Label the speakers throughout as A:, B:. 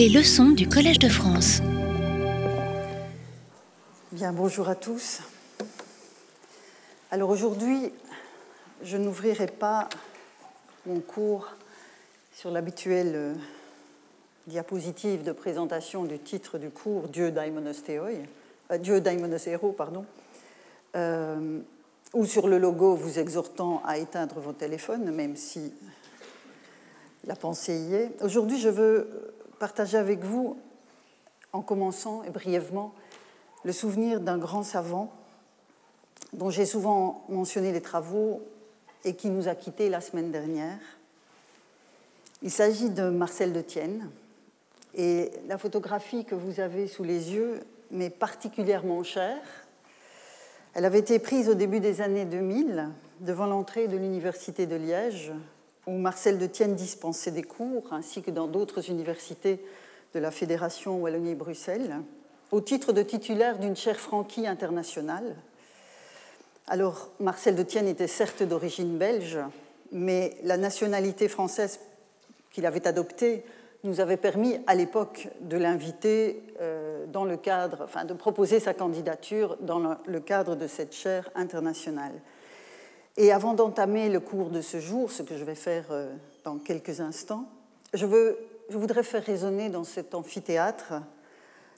A: Les leçons du Collège de France.
B: Bien, bonjour à tous. Alors aujourd'hui, je n'ouvrirai pas mon cours sur l'habituelle euh, diapositive de présentation du titre du cours Dieu Daimonos Theoi, euh, Dieu Daimonos Hero, pardon, euh, ou sur le logo vous exhortant à éteindre vos téléphones, même si la pensée y est. Aujourd'hui, je veux partager avec vous, en commençant et brièvement, le souvenir d'un grand savant dont j'ai souvent mentionné les travaux et qui nous a quittés la semaine dernière. Il s'agit de Marcel de Tienne. Et la photographie que vous avez sous les yeux m'est particulièrement chère. Elle avait été prise au début des années 2000 devant l'entrée de l'Université de Liège où Marcel de Tienne dispensait des cours, ainsi que dans d'autres universités de la Fédération Wallonie-Bruxelles, au titre de titulaire d'une chaire franquie internationale. Alors, Marcel de Tienne était certes d'origine belge, mais la nationalité française qu'il avait adoptée nous avait permis à l'époque de l'inviter euh, dans le cadre, enfin de proposer sa candidature dans le cadre de cette chaire internationale. Et avant d'entamer le cours de ce jour, ce que je vais faire euh, dans quelques instants, je, veux, je voudrais faire résonner dans cet amphithéâtre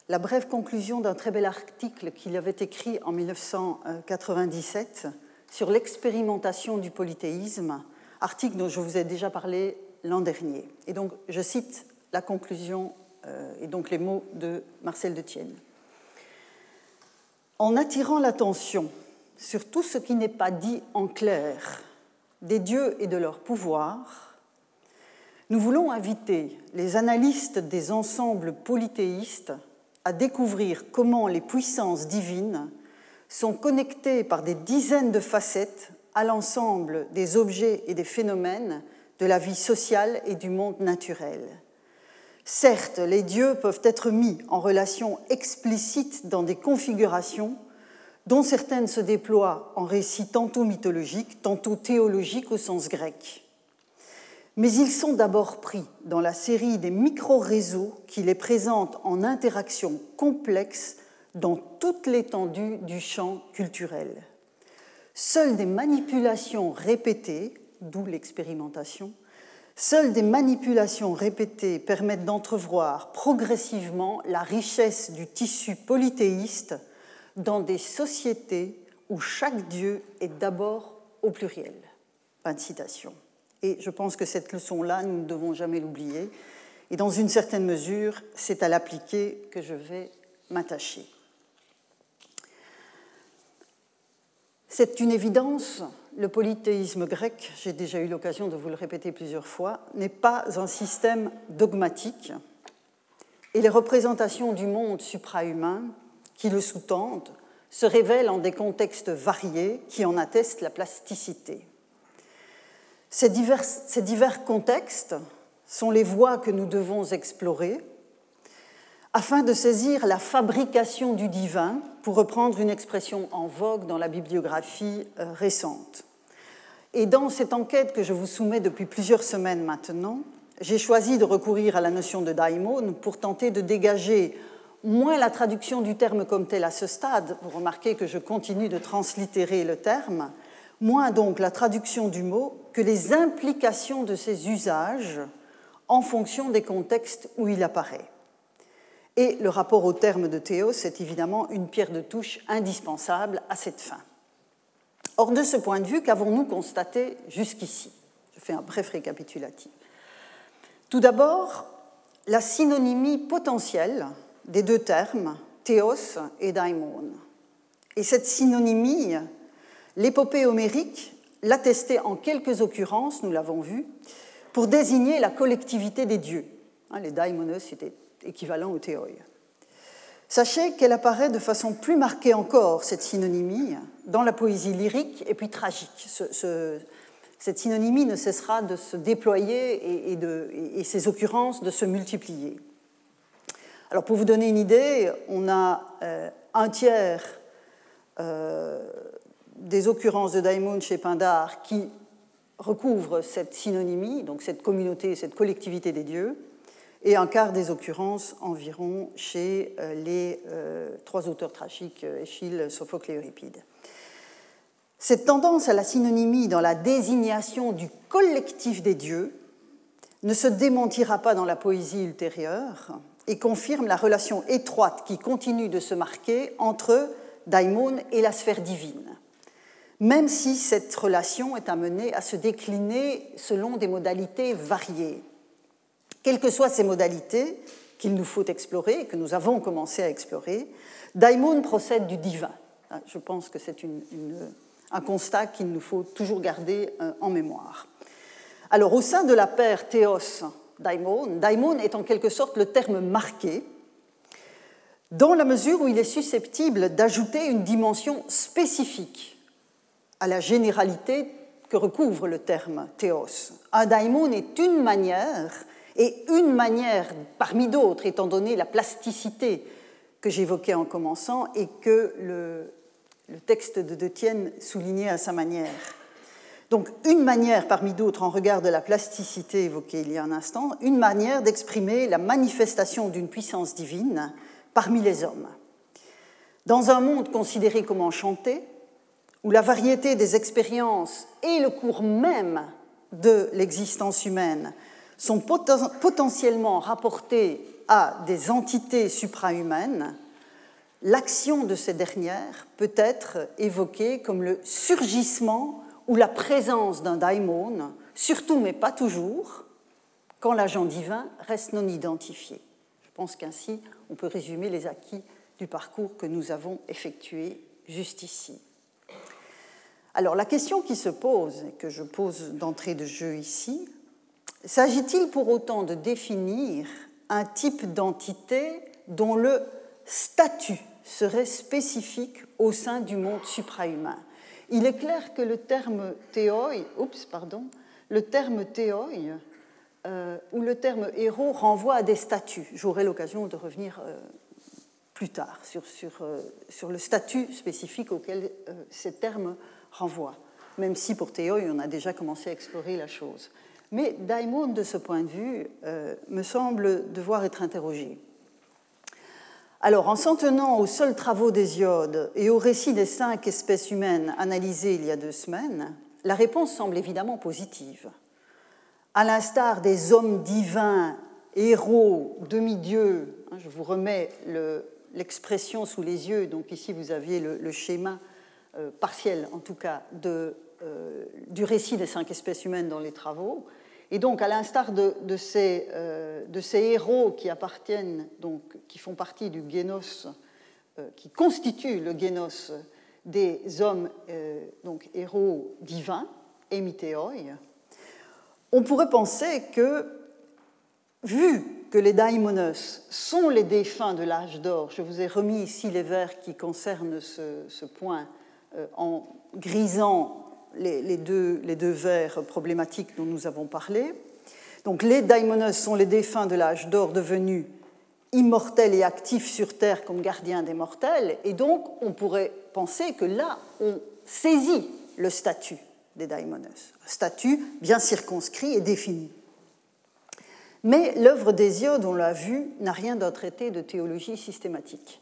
B: la brève conclusion d'un très bel article qu'il avait écrit en 1997 sur l'expérimentation du polythéisme, article dont je vous ai déjà parlé l'an dernier. Et donc, je cite la conclusion euh, et donc les mots de Marcel de Tienne. En attirant l'attention sur tout ce qui n'est pas dit en clair des dieux et de leur pouvoir, nous voulons inviter les analystes des ensembles polythéistes à découvrir comment les puissances divines sont connectées par des dizaines de facettes à l'ensemble des objets et des phénomènes de la vie sociale et du monde naturel. Certes, les dieux peuvent être mis en relation explicite dans des configurations dont certaines se déploient en récits tantôt mythologiques, tantôt théologiques au sens grec. Mais ils sont d'abord pris dans la série des micro-réseaux qui les présentent en interaction complexe dans toute l'étendue du champ culturel. Seules des manipulations répétées, d'où l'expérimentation, seules des manipulations répétées permettent d'entrevoir progressivement la richesse du tissu polythéiste dans des sociétés où chaque Dieu est d'abord au pluriel. Fin de citation. Et je pense que cette leçon-là, nous ne devons jamais l'oublier. Et dans une certaine mesure, c'est à l'appliquer que je vais m'attacher. C'est une évidence, le polythéisme grec, j'ai déjà eu l'occasion de vous le répéter plusieurs fois, n'est pas un système dogmatique. Et les représentations du monde suprahumain qui le sous-tendent se révèlent en des contextes variés qui en attestent la plasticité. Ces divers, ces divers contextes sont les voies que nous devons explorer afin de saisir la fabrication du divin, pour reprendre une expression en vogue dans la bibliographie euh, récente. Et dans cette enquête que je vous soumets depuis plusieurs semaines maintenant, j'ai choisi de recourir à la notion de daimon pour tenter de dégager moins la traduction du terme comme tel à ce stade, vous remarquez que je continue de translittérer le terme, moins donc la traduction du mot que les implications de ses usages en fonction des contextes où il apparaît. Et le rapport au terme de Théos est évidemment une pierre de touche indispensable à cette fin. Or, de ce point de vue, qu'avons-nous constaté jusqu'ici? Je fais un bref récapitulatif. Tout d'abord, la synonymie potentielle des deux termes, théos et daimon. Et cette synonymie, l'épopée homérique l'attestait en quelques occurrences, nous l'avons vu, pour désigner la collectivité des dieux. Hein, les daimonos étaient équivalents aux théoi. Sachez qu'elle apparaît de façon plus marquée encore, cette synonymie, dans la poésie lyrique et puis tragique. cette synonymie ne cessera de se déployer et, et ces occurrences de se multiplier. Alors pour vous donner une idée, on a euh, un tiers euh, des occurrences de Daimon chez Pindar qui recouvrent cette synonymie, donc cette communauté, cette collectivité des dieux, et un quart des occurrences environ chez euh, les trois auteurs tragiques, Échille, Sophocle et Euripide. Cette tendance à la synonymie dans la désignation du collectif des dieux ne se démentira pas dans la poésie ultérieure et confirme la relation étroite qui continue de se marquer entre Daimon et la sphère divine, même si cette relation est amenée à se décliner selon des modalités variées. Quelles que soient ces modalités qu'il nous faut explorer que nous avons commencé à explorer, Daimon procède du divin. Je pense que c'est un constat qu'il nous faut toujours garder euh, en mémoire. Alors, au sein de la paire Théos daimon, daimon est en quelque sorte le terme marqué, dans la mesure où il est susceptible d'ajouter une dimension spécifique à la généralité que recouvre le terme théos. Un daimon est une manière, et une manière parmi d'autres, étant donné la plasticité que j'évoquais en commençant et que le, texte de De Tienne soulignait à sa manière. Donc une manière parmi d'autres en regard de la plasticité évoquée il y a un instant, une manière d'exprimer la manifestation d'une puissance divine parmi les hommes. Dans un monde considéré comme enchanté, où la variété des expériences et le cours même de l'existence humaine sont potentiellement rapportés à des entités suprahumaines, l'action de ces dernières peut être évoquée comme le surgissement ou la présence d'un daimon, surtout mais pas toujours, quand l'agent divin reste non identifié. Je pense qu'ainsi on peut résumer les acquis du parcours que nous avons effectué juste ici. Alors la question qui se pose, et que je pose d'entrée de jeu ici, s'agit-il pour autant de définir un type d'entité dont le statut serait spécifique au sein du monde suprahumain? Il est clair que le terme théoi, oups, pardon, le terme théoi euh, ou le terme héros renvoie à des statuts. J'aurai l'occasion de revenir euh, plus tard sur, euh, sur, le statut spécifique auquel ces termes renvoient, même si pour théoi, on a déjà commencé à explorer la chose. Mais Daimon, de ce point de vue, me semble devoir être interrogé. Alors, en s'en tenant aux seuls travaux d'Hésiode et au récit des cinq espèces humaines analysées il y a deux semaines, la réponse semble évidemment positive. À l'instar des hommes divins, héros, demi-dieux, hein, je vous remets l'expression sous les yeux, donc ici vous aviez le, schéma euh, partiel, en tout cas, euh, du récit des cinq espèces humaines dans les travaux, et donc, à l'instar de, euh, de, ces, héros qui appartiennent, donc, qui font partie du génos, euh, qui constituent le génos des hommes, euh, donc héros divins, émitéoi, on pourrait penser que, vu que les daimonos sont les défunts de l'âge d'or, je vous ai remis ici les vers qui concernent ce, ce point en grisant les, deux, deux vers problématiques dont nous avons parlé. Donc les daimonos sont les défunts de l'âge d'or devenus immortels et actifs sur Terre comme gardiens des mortels, et donc on pourrait penser que là, on saisit le statut des daimonos, un statut bien circonscrit et défini. Mais l'œuvre d'Hésiode, on l'a vu, n'a rien d'un traité de théologie systématique.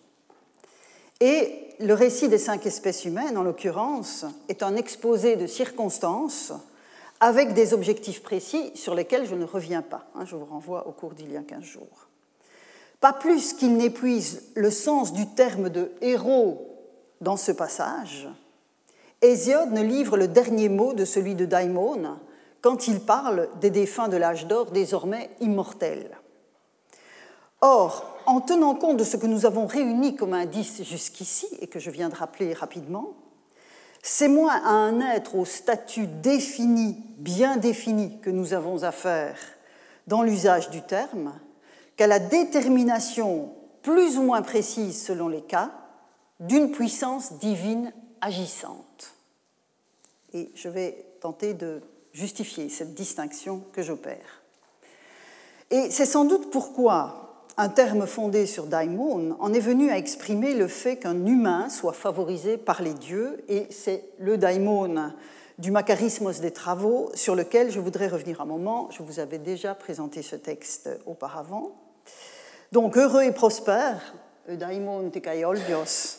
B: Et le récit des cinq espèces humaines, en l'occurrence, est un exposé de circonstances avec des objectifs précis sur lesquels je ne reviens pas. Hein, je vous renvoie au cours d'il y a 15 jours. Pas plus qu'il n'épuise le sens du terme de héros dans ce passage, Hésiode ne livre le dernier mot de celui de Daimon quand il parle des défunts de l'âge d'or désormais immortels. Or, en tenant compte de ce que nous avons réuni comme indice jusqu'ici et que je viens de rappeler rapidement, c'est moins à un être au statut défini, bien défini, que nous avons affaire dans l'usage du terme, qu'à la détermination plus ou moins précise selon les cas d'une puissance divine agissante. Et je vais tenter de justifier cette distinction que j'opère. Et c'est sans doute pourquoi un terme fondé sur daimon, en est venu à exprimer le fait qu'un humain soit favorisé par les dieux, et c'est le daimon du macarismos des travaux, sur lequel je voudrais revenir un moment. Je vous avais déjà présenté ce texte auparavant. Donc, heureux et prospère, eudaimon tekaiolbios,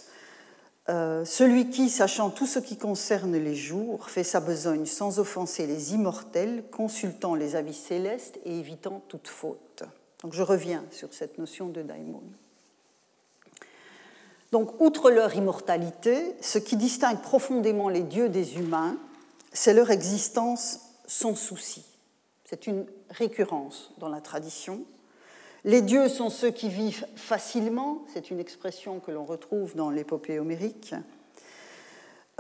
B: euh, celui qui, sachant tout ce qui concerne les jours, fait sa besogne sans offenser les immortels, consultant les avis célestes et évitant toute faute. Donc je reviens sur cette notion de daimon. Donc, outre leur immortalité, ce qui distingue profondément les dieux des humains, c'est leur existence sans souci. C'est une récurrence dans la tradition. Les dieux sont ceux qui vivent facilement, c'est une expression que l'on retrouve dans l'épopée homérique.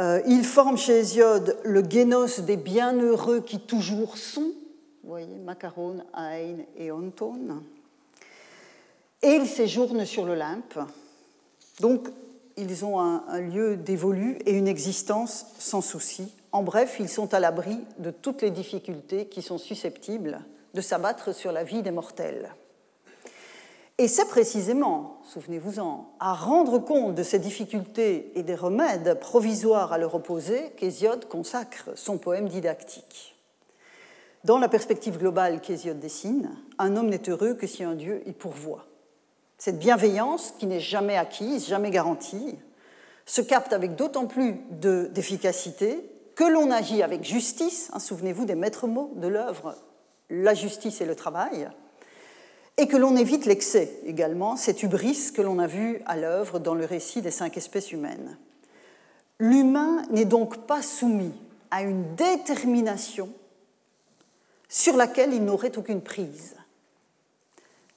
B: Euh, ils forment chez Hésiode le génos des bienheureux qui toujours sont, voyez, Macaron, Ain et Ontone. Et ils séjournent sur l'Olympe, donc, ils ont un, lieu dévolu et une existence sans souci. En bref, ils sont à l'abri de toutes les difficultés qui sont susceptibles de s'abattre sur la vie des mortels. Et c'est précisément, souvenez-vous-en, à rendre compte de ces difficultés et des remèdes provisoires à leur opposer qu'Hésiode consacre son poème didactique. Dans la perspective globale qu'Hésiode dessine, un homme n'est heureux que si un Dieu y pourvoit. Cette bienveillance, qui n'est jamais acquise, jamais garantie, se capte avec d'autant plus d'efficacité que l'on agit avec justice, hein, souvenez-vous des maîtres mots de l'œuvre, la justice et le travail, et que l'on évite l'excès également, cette hubris que l'on a vu à l'œuvre dans le récit des cinq espèces humaines. L'humain n'est donc pas soumis à une détermination sur laquelle il n'aurait aucune prise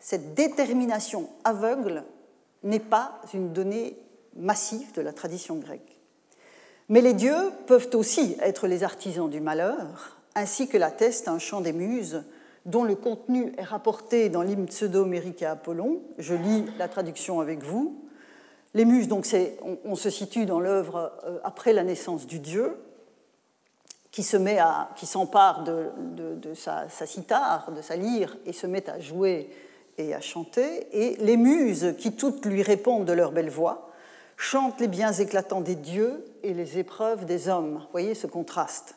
B: cette détermination aveugle n'est pas une donnée massive de la tradition grecque. Mais les dieux peuvent aussi être les artisans du malheur, ainsi que l'atteste un chant des muses dont le contenu est rapporté dans l'hymne pseudo-homérique à Apollon. Je lis la traduction avec vous. Les muses, donc, on, se situe dans l'œuvre euh, après la naissance du dieu, qui se met à, qui s'empare de, sa, sa cithare, de sa lyre, et se met à jouer et à chanter, et les muses, qui toutes lui répondent de leur belle voix, chantent les biens éclatants des dieux et les épreuves des hommes. Voyez ce contraste.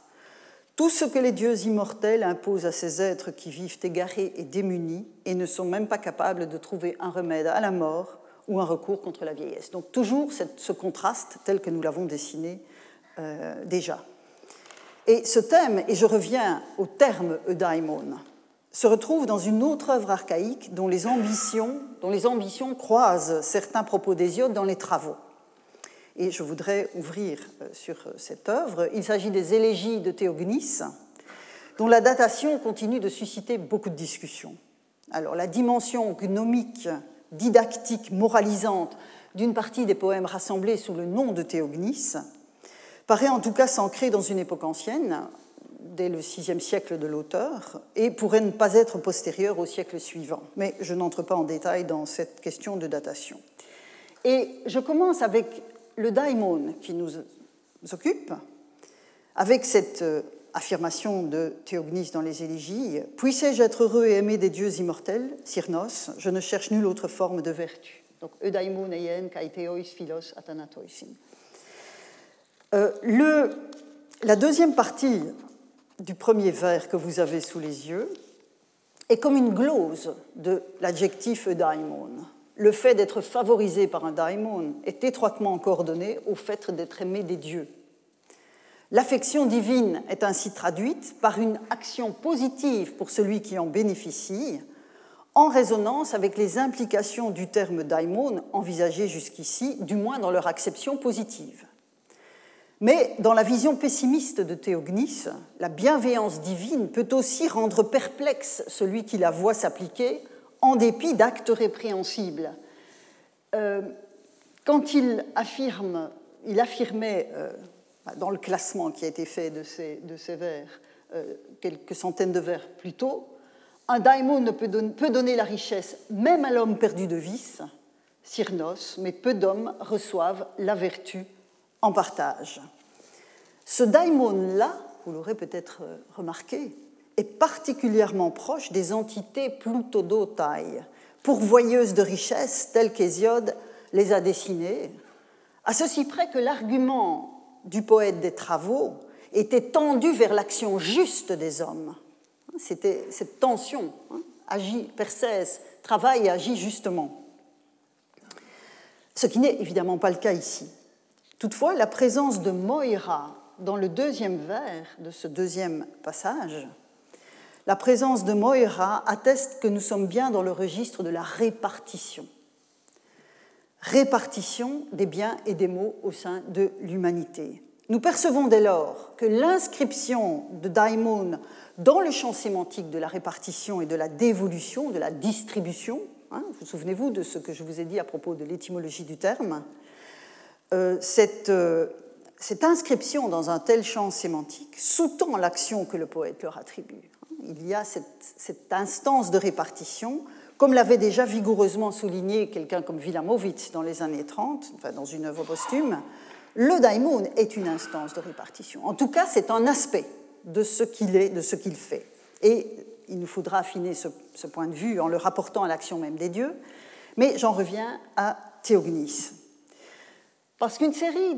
B: Tout ce que les dieux immortels imposent à ces êtres qui vivent égarés et démunis et ne sont même pas capables de trouver un remède à la mort ou un recours contre la vieillesse. Donc toujours ce contraste tel que nous l'avons dessiné euh, déjà. Et ce thème, et je reviens au terme eudaimon, se retrouve dans une autre œuvre archaïque dont les ambitions, dont les ambitions croisent certains propos d'Hésiode dans les travaux. Et je voudrais ouvrir euh, sur cette œuvre. Il s'agit des élégies de Théognis, dont la datation continue de susciter beaucoup de discussions. Alors, la dimension gnomique, didactique, moralisante d'une partie des poèmes rassemblés sous le nom de Théognis paraît en tout cas s'ancrer dans une époque ancienne, dès le VIe siècle de l'auteur et pourrait ne pas être postérieur au siècle suivant. Mais je n'entre pas en détail dans cette question de datation. Et je commence avec le daimon qui nous occupe, avec cette euh, affirmation de Théognis dans les élégies Puissé-je être heureux et aimé des dieux immortels, Cyrnos, je ne cherche nulle autre forme de vertu. Donc, eudaimon eien kaiteois philos athanatoisin. Euh, la deuxième partie du premier vers que vous avez sous les yeux est comme une glose de l'adjectif daimon. Le fait d'être favorisé par un daimon est étroitement coordonné au fait d'être aimé des dieux. L'affection divine est ainsi traduite par une action positive pour celui qui en bénéficie, en résonance avec les implications du terme daimon envisagé jusqu'ici, du moins dans leur acception positive. Mais dans la vision pessimiste de Théognis, la bienveillance divine peut aussi rendre perplexe celui qui la voit s'appliquer en dépit d'actes répréhensibles. Euh, quand il affirmait euh, dans le classement qui a été fait de ces, vers, euh, quelques centaines de vers plus tôt, un daimon ne peut, peut donner la richesse même à l'homme perdu de vice, Cyrnos, mais peu d'hommes reçoivent la vertu partage. Ce daimon-là, vous l'aurez peut-être euh, remarqué, est particulièrement proche des entités plutodotailles, pourvoyeuses de richesses telles qu'Hésiode les a dessinées, à ceci près que l'argument du poète des travaux était tendue vers l'action juste des hommes. C'était cette tension. Hein, agit, Persès travaille et agit justement. Ce qui n'est évidemment pas le cas ici. Toutefois, la présence de Moira dans le deuxième vers de ce deuxième passage, la présence de Moira atteste que nous sommes bien dans le registre de la répartition. Répartition des biens et des mots au sein de l'humanité. Nous percevons dès lors que l'inscription de Daimon dans le champ sémantique de la répartition et de la dévolution, de la distribution, hein, vous souvenez-vous de ce que je vous ai dit à propos de l'étymologie du terme, euh, cette, euh, cette, inscription dans un tel champ sémantique sous-tend l'action que le poète leur attribue. Il y a cette, cette instance de répartition, comme l'avait déjà vigoureusement souligné quelqu'un comme Wilamowitz dans les années 30, enfin dans une œuvre posthume, le daimon est une instance de répartition. En tout cas, c'est un aspect de ce qu'il est, de ce qu'il fait. Et il nous faudra affiner ce, ce, point de vue en le rapportant à l'action même des dieux. Mais j'en reviens à Théognis. Parce qu'une série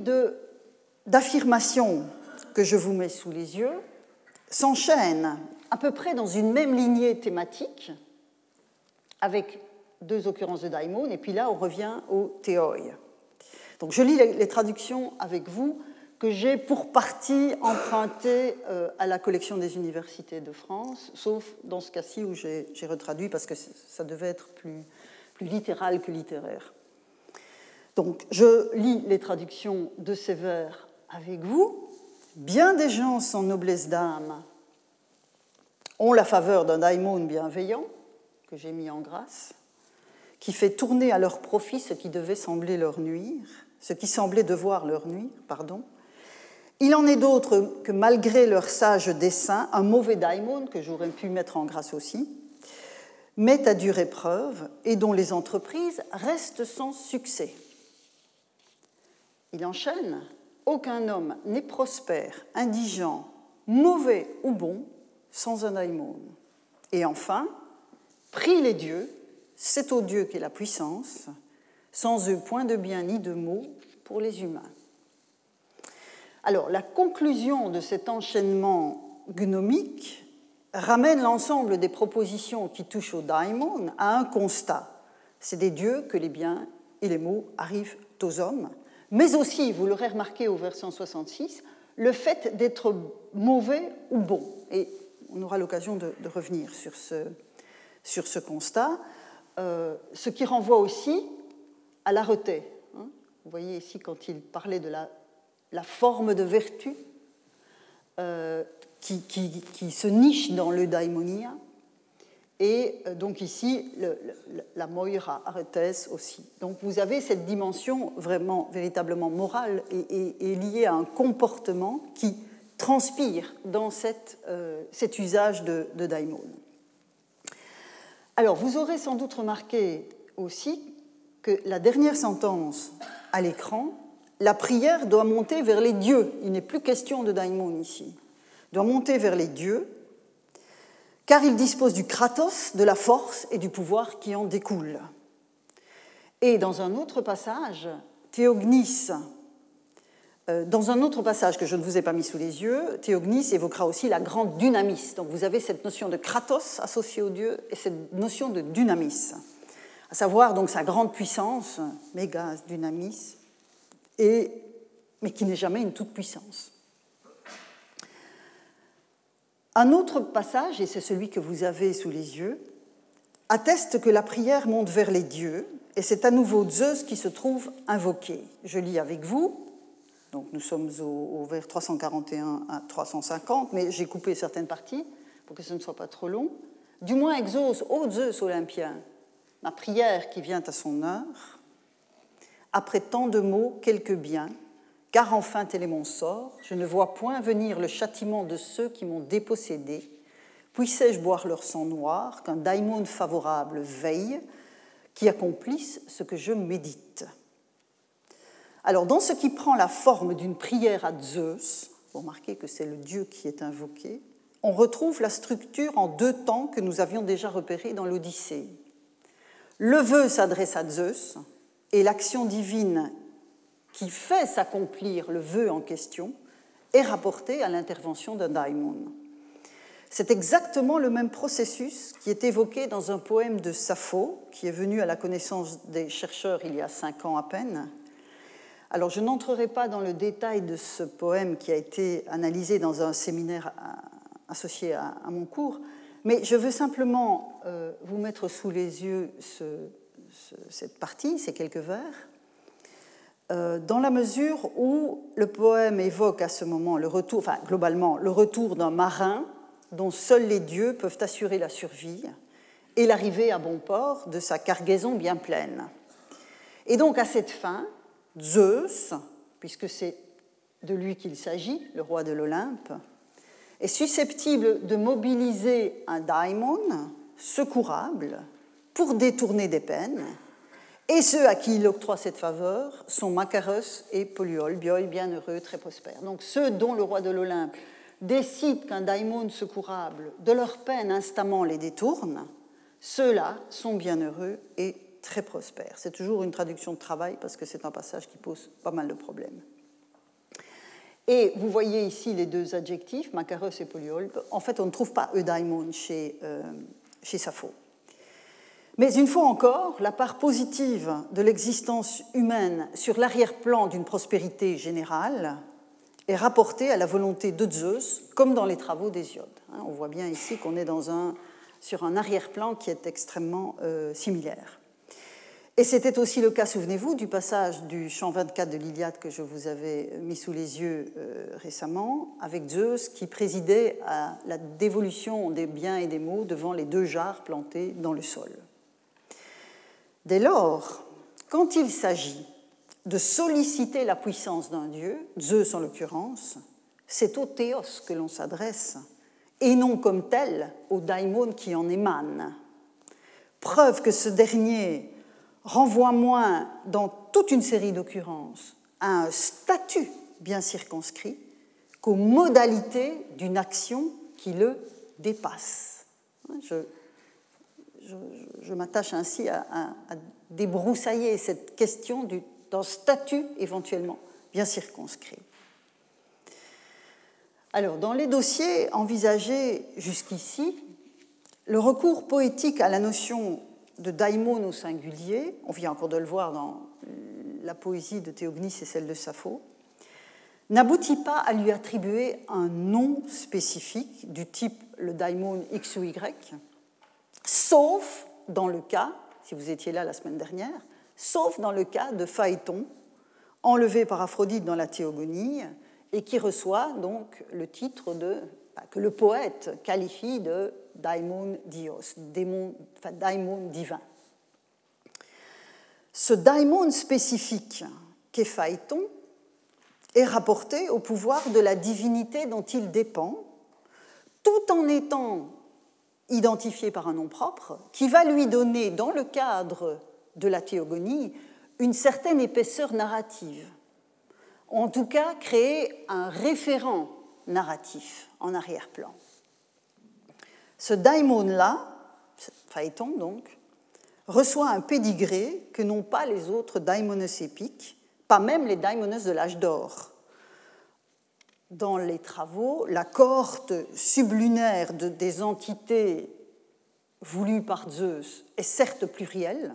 B: d'affirmations que je vous mets sous les yeux s'enchaînent à peu près dans une même lignée thématique, avec deux occurrences de daimon, et puis là on revient au théoi. Donc je lis les traductions avec vous que j'ai pour partie emprunté euh, à la collection des universités de France, sauf dans ce cas-ci où j'ai retraduit parce que ça devait être plus, plus littéral que littéraire. Donc je lis les traductions de ces vers avec vous. Bien des gens sans noblesse d'âme ont la faveur d'un daimon bienveillant, que j'ai mis en grâce, qui fait tourner à leur profit ce qui devait sembler leur nuire ce qui semblait devoir leur nuire. Il en est d'autres que malgré leur sage dessein, un mauvais daimon, que j'aurais pu mettre en grâce aussi, met à dure épreuve et dont les entreprises restent sans succès. Il enchaîne Aucun homme n'est prospère, indigent, mauvais ou bon sans un daimon. Et enfin, Prie les dieux, c'est au Dieu qu'est la puissance, sans eux point de bien ni de maux pour les humains. Alors, la conclusion de cet enchaînement gnomique ramène l'ensemble des propositions qui touchent au daimon à un constat. C'est des dieux que les biens et les maux arrivent aux hommes, mais aussi, vous l'aurez remarqué au verset 66, le fait d'être mauvais ou bon. Et on aura l'occasion de, revenir sur ce, sur ce constat, euh, ce qui renvoie aussi à la Hein Vous voyez ici quand il parlait de la, la forme de vertu euh, qui, qui, qui, se niche dans le daimonia. Et euh, donc ici, la moira aretes aussi. Donc vous avez cette dimension vraiment, véritablement morale et, liée à un comportement qui transpire dans cette, euh, cet usage de daimon. Alors, vous aurez sans doute remarqué aussi que la dernière sentence à l'écran, la prière doit monter vers les dieux. Il n'est plus question de daimon ici. doit monter vers les dieux, car il dispose du kratos, de la force et du pouvoir qui en découle. Et dans un autre passage, Théognis, euh, dans un autre passage que je ne vous ai pas mis sous les yeux, Théognis évoquera aussi la grande dynamis. Donc vous avez cette notion de kratos associée au dieu et cette notion de dynamis à savoir donc sa grande puissance, mégas, dynamis, mais qui n'est jamais une toute puissance. Un autre passage, et c'est celui que vous avez sous les yeux, atteste que la prière monte vers les dieux, et c'est à nouveau Zeus qui se trouve invoqué. Je lis avec vous, donc nous sommes au, au vers 341 à 350, mais j'ai coupé certaines parties pour que ce ne soit pas trop long. Du moins exauce, ô Zeus olympien, ma prière qui vient à son heure, après tant de mots, quelques biens, car enfin tel est mon sort, je ne vois point venir le châtiment de ceux qui m'ont dépossédé, puissais-je boire leur sang noir, qu'un daimon favorable veille, qui accomplisse ce que je médite. Alors, dans ce qui prend la forme d'une prière à Zeus, vous remarquez que c'est le dieu qui est invoqué, on retrouve la structure en deux temps que nous avions déjà repérée dans l'Odyssée. Le vœu s'adresse à Zeus et l'action divine qui fait s'accomplir le vœu en question est rapporté à l'intervention d'un daimon. C'est exactement le même processus qui est évoqué dans un poème de Sappho, qui est venu à la connaissance des chercheurs il y a cinq ans à peine. Alors je n'entrerai pas dans le détail de ce poème qui a été analysé dans un séminaire associé à, mon cours, mais je veux simplement euh, vous mettre sous les yeux cette partie, ces quelques vers, dans la mesure où le poème évoque à ce moment le retour, enfin globalement, le retour d'un marin dont seuls les dieux peuvent assurer la survie et l'arrivée à bon port de sa cargaison bien pleine. Et donc à cette fin, Zeus, puisque c'est de lui qu'il s'agit, le roi de l'Olympe, est susceptible de mobiliser un daimon secourable pour détourner des peines, et ceux à qui il octroie cette faveur sont Macaros et Polyol, bienheureux, très prospères. Donc ceux dont le roi de l'Olympe décident qu'un daimon secourable de leur peine instamment les détourne, ceux-là sont bienheureux et très prospères. C'est toujours une traduction de travail parce que c'est un passage qui pose pas mal de problèmes. Et vous voyez ici les deux adjectifs, Macaros et Polyolpe. En fait, on ne trouve pas eudaimon chez, euh, chez Sappho. Mais une fois encore, la part positive de l'existence humaine sur l'arrière-plan d'une prospérité générale est rapportée à la volonté de Zeus, comme dans les travaux d'Hésiode. Hein, on voit bien ici qu'on est sur un arrière-plan qui est extrêmement euh, similaire. Et c'était aussi le cas, souvenez-vous, du passage du chant 24 de l'Iliade que je vous avais mis sous les yeux euh, récemment, avec Zeus qui présidait à la dévolution des biens et des maux devant les deux jarres plantées dans le sol. Dès lors, quand il s'agit de solliciter la puissance d'un dieu, Zeus en l'occurrence, c'est au théos que l'on s'adresse, et non comme tel au daimon qui en émane. Preuve que ce dernier renvoie moins, dans toute une série d'occurrences, à un statut bien circonscrit qu'aux modalités d'une action qui le dépasse. Je, m'attache ainsi à, débroussailler cette question du d'un statut éventuellement bien circonscrit. Alors, dans les dossiers envisagés jusqu'ici, le recours poétique à la notion de daimon au singulier, on vient encore de le voir dans la poésie de Théognis et celle de Sappho, n'aboutit pas à lui attribuer un nom spécifique du type le daimon X ou Y, sauf dans le cas, si vous étiez là la semaine dernière, sauf dans le cas de Phaéton, enlevé par Aphrodite dans la Théogonie, et qui reçoit donc le titre de, bah, que le poète qualifie de daimon dios, daimon divin. Ce daimon spécifique qu'est Phaéton est rapporté au pouvoir de la divinité dont il dépend, tout en étant identifié par un nom propre, qui va lui donner, dans le cadre de la théogonie une certaine épaisseur narrative, en tout cas créer un référent narratif en arrière-plan. Ce daimon-là, Phaéton donc, reçoit un pédigré que n'ont pas les autres daimonos épiques, pas même les daimonos de l'âge d'or. Dans les travaux, la cohorte sublunaire de, des entités voulues par Zeus est certes plurielle,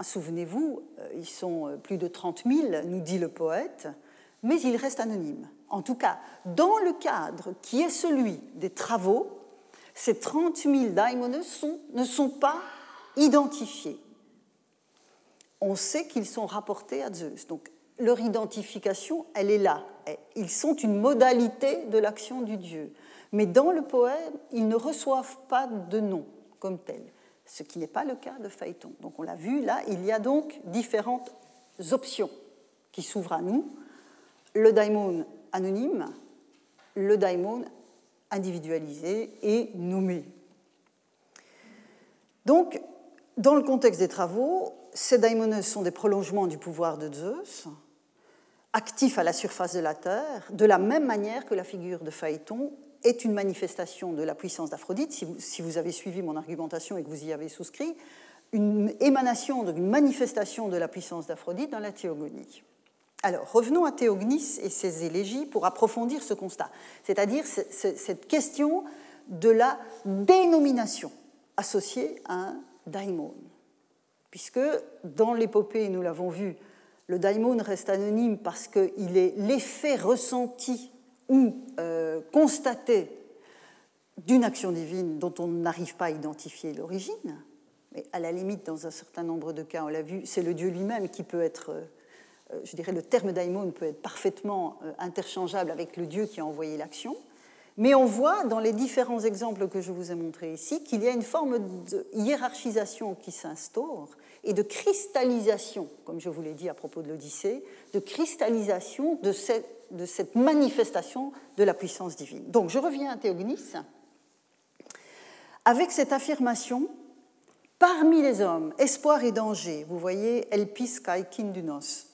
B: ah, souvenez-vous, euh, ils sont euh, plus de 30 000, nous dit le poète, mais ils restent anonymes. En tout cas, dans le cadre qui est celui des travaux, ces 30 000 daimones ne sont pas identifiés. On sait qu'ils sont rapportés à Zeus. Leur identification, elle est là. Ils sont une modalité de l'action du dieu. Mais dans le poème, ils ne reçoivent pas de nom comme tel ce qui n'est pas le cas de Phaéton. Donc on l'a vu, là, il y a donc différentes options qui s'ouvrent à nous. Le daimon anonyme, le daimon individualisé et nommé. Donc, dans le contexte des travaux, ces daimones sont des prolongements du pouvoir de Zeus, actifs à la surface de la Terre, de la même manière que la figure de Phaéton est une manifestation de la puissance d'Aphrodite, si vous, avez suivi mon argumentation et que vous y avez souscrit, une émanation, une manifestation de la puissance d'Aphrodite dans la théogonie. Alors, revenons à Théognis et ses élégies pour approfondir ce constat, c'est-à-dire cette question de la dénomination associée à un daimon. Puisque dans l'épopée, nous l'avons vu, le daimon reste anonyme parce qu'il est l'effet ressenti ou euh, constaté d'une action divine dont on n'arrive pas à identifier l'origine. Mais à la limite, dans un certain nombre de cas, on l'a vu, c'est le Dieu lui-même qui peut être, euh, je dirais, le terme daimon peut être parfaitement euh, interchangeable avec le Dieu qui a envoyé l'action. Mais on voit dans les différents exemples que je vous ai montrés ici qu'il y a une forme de hiérarchisation qui s'instaure et de cristallisation, comme je vous l'ai dit à propos de l'Odyssée, de cristallisation de cette, manifestation de la puissance divine. Donc je reviens à Théognis avec cette affirmation parmi les hommes, espoir et danger, vous voyez, elpis kai kindunos,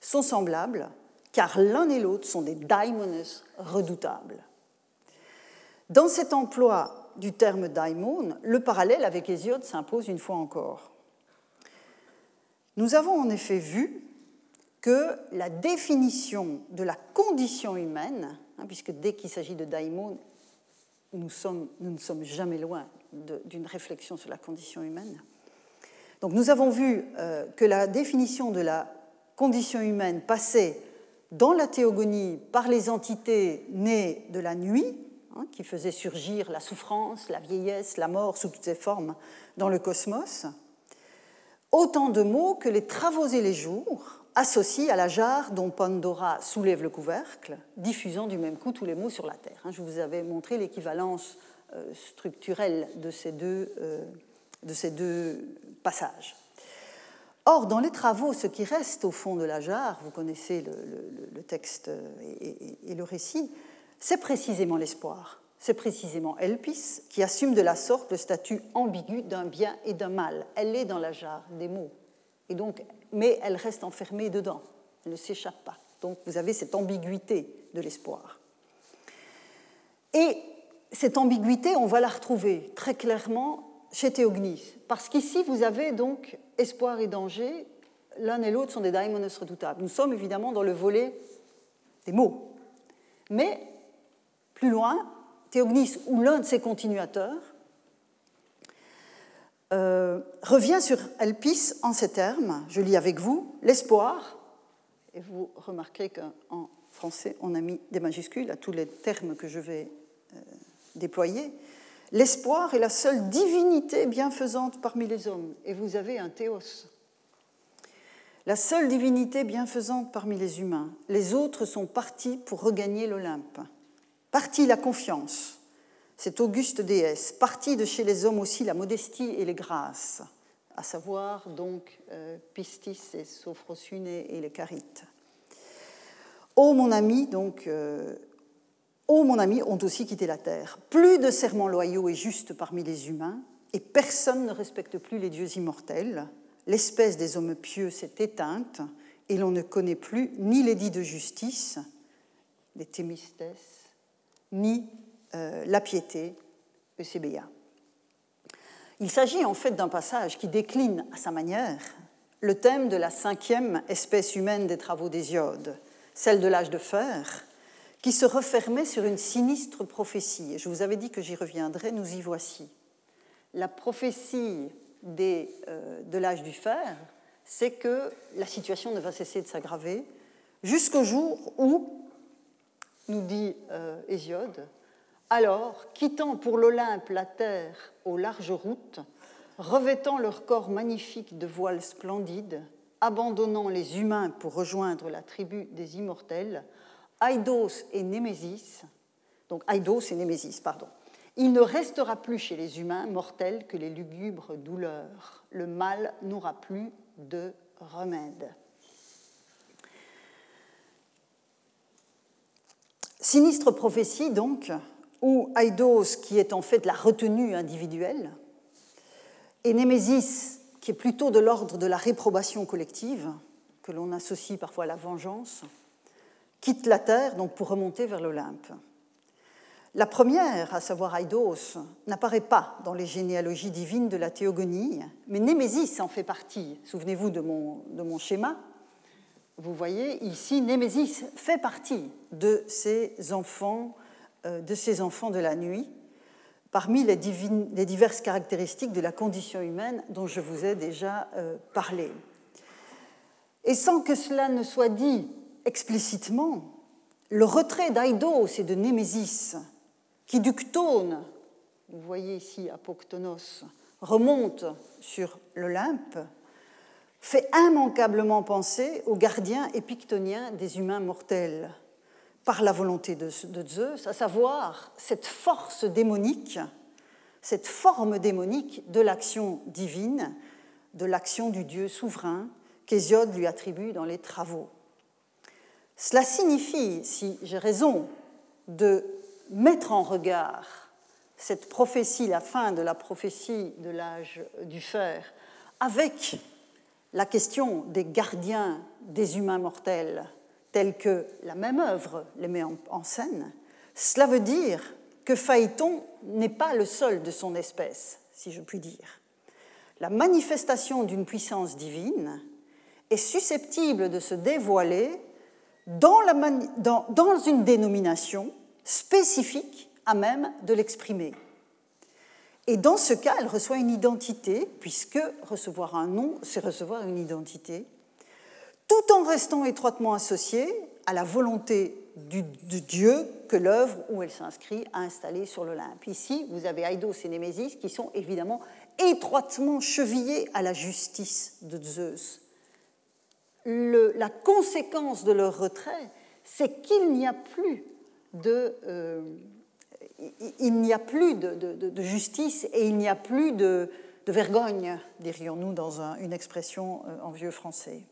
B: sont semblables, car l'un et l'autre sont des daimones redoutables. Dans cet emploi du terme daimon, le parallèle avec Hésiode s'impose une fois encore. Nous avons en effet vu que la définition de la condition humaine, hein, puisque dès qu'il s'agit de daimon, nous, ne sommes jamais loin d'une réflexion sur la condition humaine. Donc nous avons vu euh, que la définition de la condition humaine passait dans la théogonie par les entités nées de la nuit, hein, qui faisaient surgir la souffrance, la vieillesse, la mort sous toutes ses formes dans le cosmos. Autant de mots que les travaux et les jours associent à la jarre dont Pandora soulève le couvercle, diffusant du même coup tous les mots sur la Terre. Hein. Je vous avais montré l'équivalence euh, structurelle euh, de ces deux passages. Or, dans les travaux, ce qui reste au fond de la jarre, vous connaissez le, texte et, le récit, c'est précisément l'espoir. C'est précisément Elpis qui assume de la sorte le statut ambigu d'un bien et d'un mal. Elle est dans la jarre des mots. Et donc, mais elle reste enfermée dedans. Elle ne s'échappe pas. Donc vous avez cette ambiguïté de l'espoir. Et cette ambiguïté, on va la retrouver très clairement chez Théognis. Parce qu'ici, vous avez donc espoir et danger. L'un et l'autre sont des daimones redoutables. Nous sommes évidemment dans le volet des mots. Mais plus loin, Théognis ou l'un de ses continuateurs euh, revient sur Elpis en ces termes. Je lis avec vous l'espoir, et vous remarquerez qu'en français, on a mis des majuscules à tous les termes que je vais euh, déployer. L'espoir est la seule divinité bienfaisante parmi les hommes, et vous avez un théos. La seule divinité bienfaisante parmi les humains. Les autres sont partis pour regagner l'Olympe. Partie la confiance, cette auguste déesse, partie de chez les hommes aussi la modestie et les grâces, à savoir donc euh, Pistis et Sophrosune et les Carites. Ô mon ami, donc, euh, mon ami, ont aussi quitté la terre. Plus de serments loyaux et justes parmi les humains, et personne ne respecte plus les dieux immortels. L'espèce des hommes pieux s'est éteinte, et l'on ne connaît plus ni les dits de justice, les Thémistes, ni euh, la piété, Eusébéa. Il s'agit en fait d'un passage qui décline à sa manière le thème de la cinquième espèce humaine des travaux d'Hésiode, celle de l'âge de fer, qui se refermait sur une sinistre prophétie. Je vous avais dit que j'y reviendrai, nous y voici. La prophétie euh, de l'âge du fer, c'est que la situation ne va cesser de s'aggraver jusqu'au jour où, nous dit euh, Hésiode, alors, quittant pour l'Olympe la terre aux larges routes, revêtant leur corps magnifique de voiles splendides, abandonnant les humains pour rejoindre la tribu des immortels, Aïdos et Némésis, donc Aïdos et Némésis, pardon, il ne restera plus chez les humains mortels que les lugubres douleurs. Le mal n'aura plus de remède. Sinistre prophétie, donc, ou Aidos, qui est en fait la retenue individuelle, et Némésis, qui est plutôt de l'ordre de la réprobation collective, que l'on associe parfois à la vengeance, quitte la terre donc pour remonter vers l'Olympe. La première, à savoir Aidos, n'apparaît pas dans les généalogies divines de la théogonie, mais Némésis en fait partie. Souvenez-vous de mon schéma. Vous voyez ici, Némésis fait partie de ces enfants, euh, de, ces enfants de la nuit, parmi les, diverses caractéristiques de la condition humaine dont je vous ai déjà euh, parlé. Et sans que cela ne soit dit explicitement, le retrait d'Aïdos et de Némésis, qui ductone, vous voyez ici Apoctonos, remonte sur l'Olympe, fait immanquablement penser au gardien épictonien des humains mortels, par la volonté de, Zeus, à savoir cette force démonique, cette forme démonique de l'action divine, de l'action du Dieu souverain qu'Hésiode lui attribue dans les travaux. Cela signifie, si j'ai raison, de mettre en regard cette prophétie, la fin de la prophétie de l'âge du fer, avec la question des gardiens des humains mortels, tels que la même œuvre les met en scène, cela veut dire que Phaéton n'est pas le seul de son espèce, si je puis dire. La manifestation d'une puissance divine est susceptible de se dévoiler dans, dans une dénomination spécifique à même de l'exprimer. Et dans ce cas, elle reçoit une identité, puisque recevoir un nom, c'est recevoir une identité, tout en restant étroitement associée à la volonté du, Dieu que l'œuvre où elle s'inscrit a installée sur l'Olympe. Ici, vous avez Aidos et Némésis qui sont évidemment étroitement chevillés à la justice de Zeus. la conséquence de leur retrait, c'est qu'il n'y a plus de, euh, il n'y a plus de, justice et il n'y a plus de, vergogne, dirions-nous dans une expression euh, en vieux français.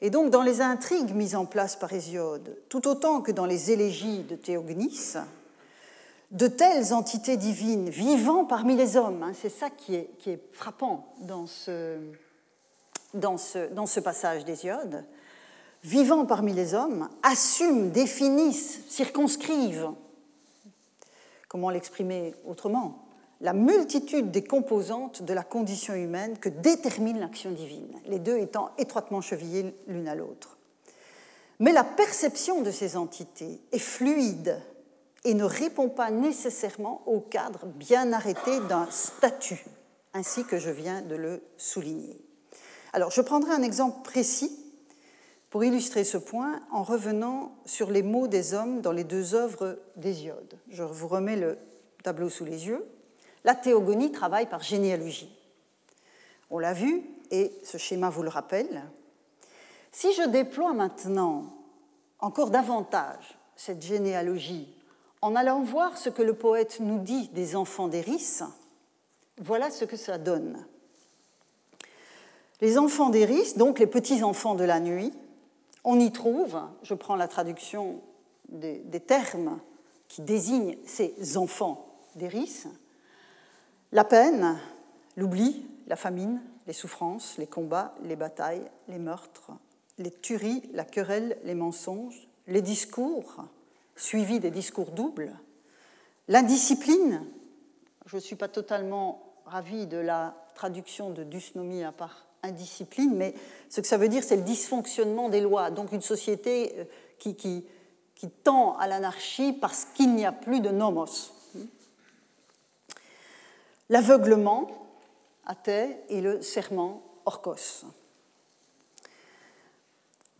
B: Et donc, dans les intrigues mises en place par Hésiode, tout autant que dans les élégies de Théognis, de telles entités divines vivant parmi les hommes, hein, c'est ça qui est, frappant dans ce, dans ce passage d'Hésiode, vivant parmi les hommes, assument, définissent, circonscrivent comment l'exprimer autrement La multitude des composantes de la condition humaine que détermine l'action divine, les deux étant étroitement chevillées l'une à l'autre. Mais la perception de ces entités est fluide et ne répond pas nécessairement au cadre bien arrêté d'un statut, ainsi que je viens de le souligner. Alors, je prendrai un exemple précis pour illustrer ce point en revenant sur les mots des hommes dans les deux œuvres d'Hésiode. Je vous remets le tableau sous les yeux. La théogonie travaille par généalogie. On l'a vu, et ce schéma vous le rappelle. Si je déploie maintenant encore davantage cette généalogie en allant voir ce que le poète nous dit des enfants d'Éris, voilà ce que ça donne. Les enfants d'Éris, donc les petits-enfants de la nuit, on y trouve, je prends la traduction des, termes qui désignent ces enfants d'Eris, la peine, l'oubli, la famine, les souffrances, les combats, les batailles, les meurtres, les tueries, la querelle, les mensonges, les discours, suivis des discours doubles, l'indiscipline, je ne suis pas totalement ravie de la traduction de dysnomie à part indiscipline, mais ce que ça veut dire, c'est le dysfonctionnement des lois. Donc une société euh, qui, tend à l'anarchie parce qu'il n'y a plus de nomos. L'aveuglement, athée, et le serment, orkos.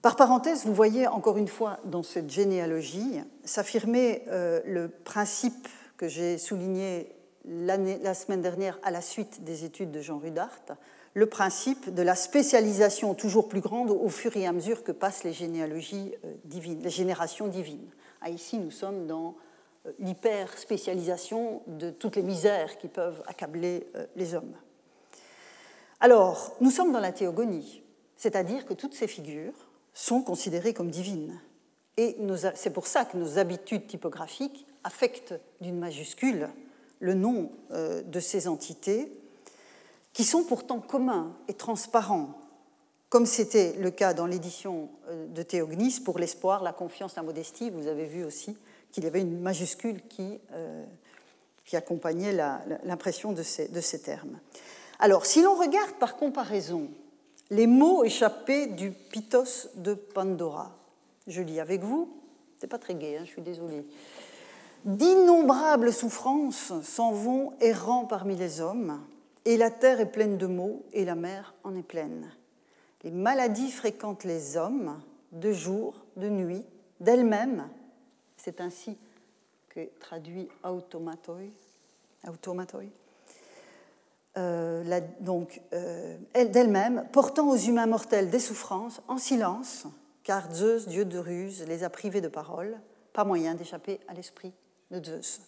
B: Par parenthèse, vous voyez encore une fois dans cette généalogie s'affirmer euh, le principe que j'ai souligné la semaine dernière à la suite des études de Jean Rudart, le principe de la spécialisation toujours plus grande au fur et à mesure que passent les généalogies euh, divines, les générations divines. Ah, ici, nous sommes dans euh, l'hyper-spécialisation de toutes les misères qui peuvent accabler euh, les hommes. Alors, nous sommes dans la théogonie, c'est-à-dire que toutes ces figures sont considérées comme divines. Et c'est pour ça que nos habitudes typographiques affectent d'une majuscule le nom de ces entités qui sont pourtant communs et transparents, comme c'était le cas dans l'édition euh, de Théognis pour l'espoir, la confiance, la modestie. Vous avez vu aussi qu'il y avait une majuscule qui, euh, accompagnait l'impression de ces, de ces termes. Alors, si l'on regarde par comparaison les mots échappés du Pythos de Pandora. Je lis avec vous, c'est pas très gai, hein, je suis désolée. D'innombrables souffrances s'en vont errant parmi les hommes, et la terre est pleine de maux, et la mer en est pleine. Les maladies fréquentent les hommes, de jour, de nuit, d'elles-mêmes. C'est ainsi que traduit automatoi. automatoi. Euh, donc, euh, d'elle-même, portant aux humains mortels des souffrances en silence, car Zeus, dieu de ruse, les a privés de parole, pas moyen d'échapper à l'esprit de Zeus.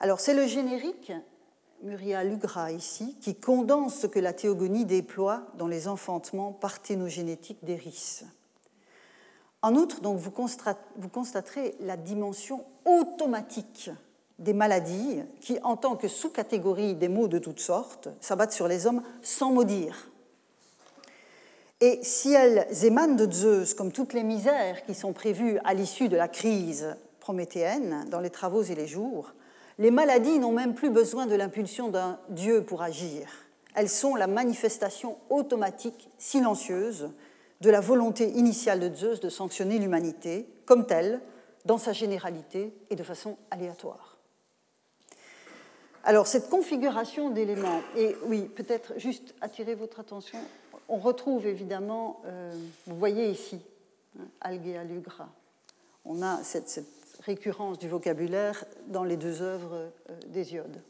B: Alors, c'est le générique, Muria Lugra ici, qui condense ce que la théogonie déploie dans les enfantements parthénogénétiques d'Eris. En outre, donc, vous constaterez la dimension automatique des maladies qui, en tant que sous-catégorie des maux de toutes sortes, s'abattent sur les hommes sans maudire. Et si elles émanent de Zeus, comme toutes les misères qui sont prévues à l'issue de la crise prométhéenne dans les travaux et les jours, les maladies n'ont même plus besoin de l'impulsion d'un dieu pour agir. Elles sont la manifestation automatique, silencieuse, de la volonté initiale de Zeus de sanctionner l'humanité comme telle, dans sa généralité et de façon aléatoire. Alors, cette configuration d'éléments, et oui, peut-être juste attirer votre attention, on retrouve évidemment, euh, vous voyez ici, hein, Algea Lugra. On a cette, récurrence du vocabulaire dans les deux œuvres euh, d'Hésiode.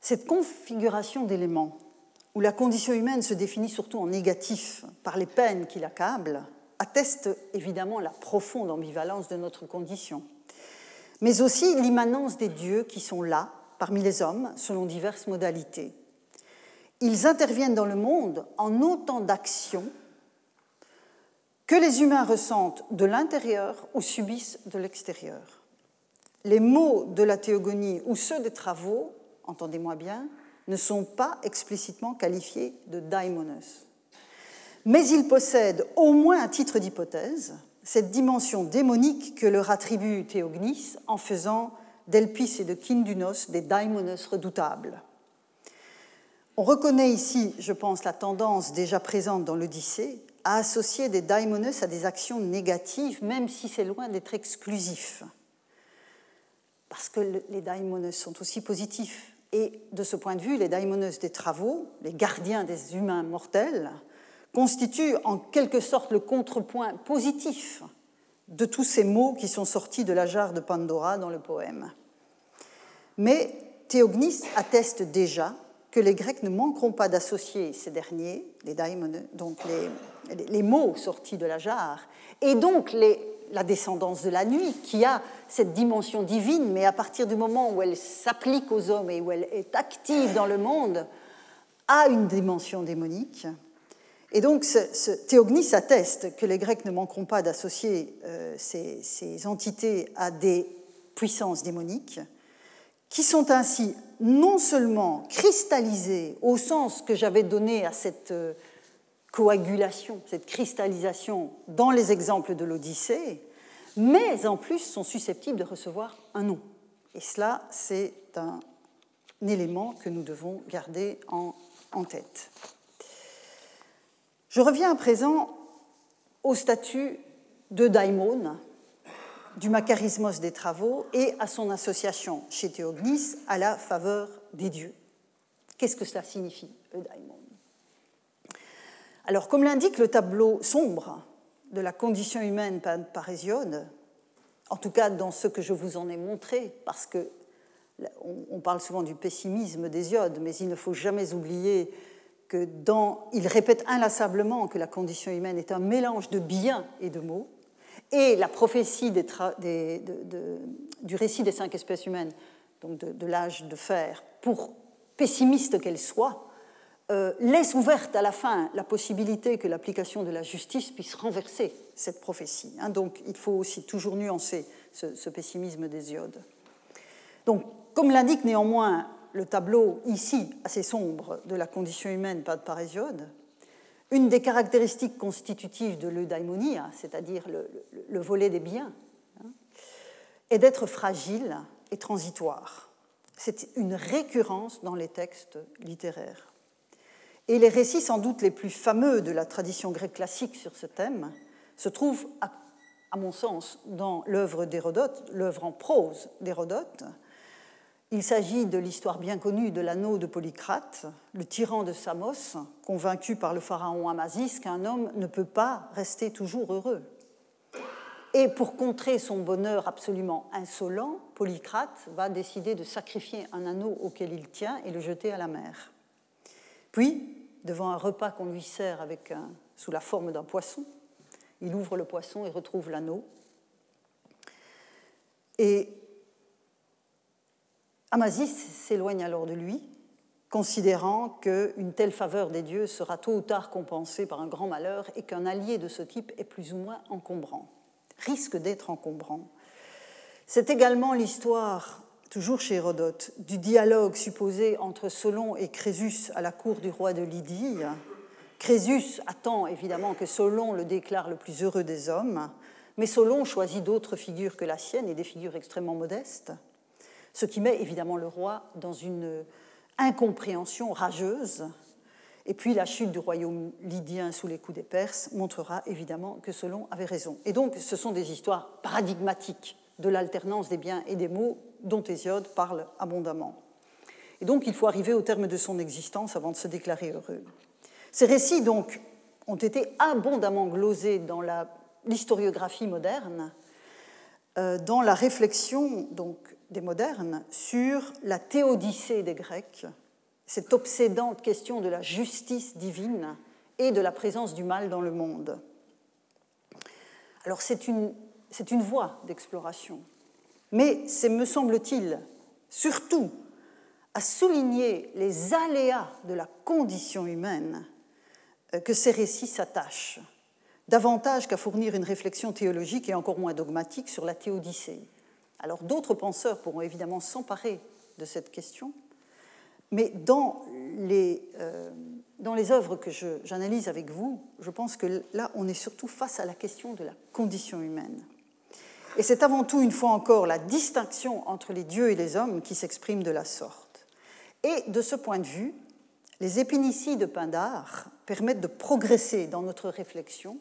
B: Cette configuration d'éléments, où la condition humaine se définit surtout en négatif par les peines qui l'accablent, atteste évidemment la profonde ambivalence de notre condition mais aussi l'immanence des dieux qui sont là, parmi les hommes, selon diverses modalités. Ils interviennent dans le monde en autant d'actions que les humains ressentent de l'intérieur ou subissent de l'extérieur. Les mots de la théogonie ou ceux des travaux, entendez-moi bien, ne sont pas explicitement qualifiés de daimonos. Mais ils possèdent, au moins à titre d'hypothèse, cette dimension démonique que leur attribue Théognis en faisant d'Elpis et de Kindunos des daimonos redoutables. On reconnaît ici, je pense, la tendance déjà présente dans l'Odyssée à associer des daimonos à des actions négatives, même si c'est loin d'être exclusif. Parce que les daimonos sont aussi positifs. Et de ce point de vue, les daimonos des travaux, les gardiens des humains mortels, constitue en quelque sorte le contrepoint positif de tous ces mots qui sont sortis de la jarre de Pandora dans le poème. Mais Théognis atteste déjà que les Grecs ne manqueront pas d'associer ces derniers, les daimones, donc les, mots sortis de la jarre, et donc la descendance de la nuit, qui a cette dimension divine, mais à partir du moment où elle s'applique aux hommes et où elle est active dans le monde, a une dimension démonique. Et donc, Théognis atteste que les Grecs ne manqueront pas d'associer euh, ces, entités à des puissances démoniques, qui sont ainsi non seulement cristallisées au sens que j'avais donné à cette euh, coagulation, cette cristallisation dans les exemples de l'Odyssée, mais en plus sont susceptibles de recevoir un nom. Et cela, c'est un, élément que nous devons garder en tête. Je reviens à présent au statut de daimon du macarismos des travaux et à son association chez Théognis à la faveur des dieux. Qu'est-ce que cela signifie, le daimon? Alors, comme l'indique le tableau sombre de la condition humaine par Hésiode, en tout cas dans ce que je vous en ai montré, parce que on parle souvent du pessimisme d'Hésiode, mais il ne faut jamais oublier que dans, il répète inlassablement que la condition humaine est un mélange de biens et de maux, et la prophétie du récit des cinq espèces humaines, donc de, l'âge de fer, pour pessimiste qu'elle soit, euh, laisse ouverte à la fin la possibilité que l'application de la justice puisse renverser cette prophétie. Hein. donc il faut aussi toujours nuancer ce, ce pessimisme d'Hésiode. Donc, comme l'indique néanmoins le tableau ici assez sombre de la condition humaine par Hésiode, une des caractéristiques constitutives de l'eudaimonia, c'est-à-dire le, volet des biens, hein, est d'être fragile et transitoire. C'est une récurrence dans les textes littéraires. Et les récits sans doute les plus fameux de la tradition grecque classique sur ce thème se trouvent, à, mon sens, dans l'œuvre d'Hérodote, l'œuvre en prose d'Hérodote. Il s'agit de l'histoire bien connue de l'anneau de Polycrate, le tyran de Samos, convaincu par le pharaon Amasis qu'un homme ne peut pas rester toujours heureux. Et pour contrer son bonheur absolument insolent, Polycrate va décider de sacrifier un anneau auquel il tient et le jeter à la mer. Puis, devant un repas qu'on lui sert sous la forme d'un poisson. Il ouvre le poisson et retrouve l'anneau. Amasis s'éloigne alors de lui, considérant qu'une telle faveur des dieux sera tôt ou tard compensée par un grand malheur et qu'un allié de ce type est plus ou moins encombrant, risque d'être encombrant. C'est également l'histoire toujours chez Hérodote, du dialogue supposé entre Solon et Crésus à la cour du roi de Lydie. Crésus attend évidemment que Solon le déclare le plus heureux des hommes, mais Solon choisit d'autres figures que la sienne et des figures extrêmement modestes, ce qui met évidemment le roi dans une incompréhension rageuse. Et puis la chute du royaume lydien sous les coups des Perses montrera évidemment que Solon avait raison. Et donc ce sont des histoires paradigmatiques de l'alternance des biens et des maux dont Hésiode parle abondamment. Et donc il faut arriver au terme de son existence avant de se déclarer heureux. Ces récits donc ont été abondamment glosés dans l'historiographie moderne, euh, dans la réflexion donc des modernes sur la théodicée des Grecs, cette obsédante question de la justice divine et de la présence du mal dans le monde. Alors c'est une c'est voie d'exploration. Mais c'est, me semble-t-il, surtout à souligner les aléas de la condition humaine euh, que ces récits s'attachent, davantage qu'à fournir une réflexion théologique et encore moins dogmatique sur la théodicée. Alors d'autres penseurs pourront évidemment s'emparer de cette question, mais dans les, euh, dans les œuvres que j'analyse avec vous, je pense que là, on est surtout face à la question de la condition humaine. Et c'est avant tout, une fois encore, la distinction entre les dieux et les hommes qui s'exprime de la sorte. Et de ce point de vue, les épinicies de Pindar permettent de progresser dans notre réflexion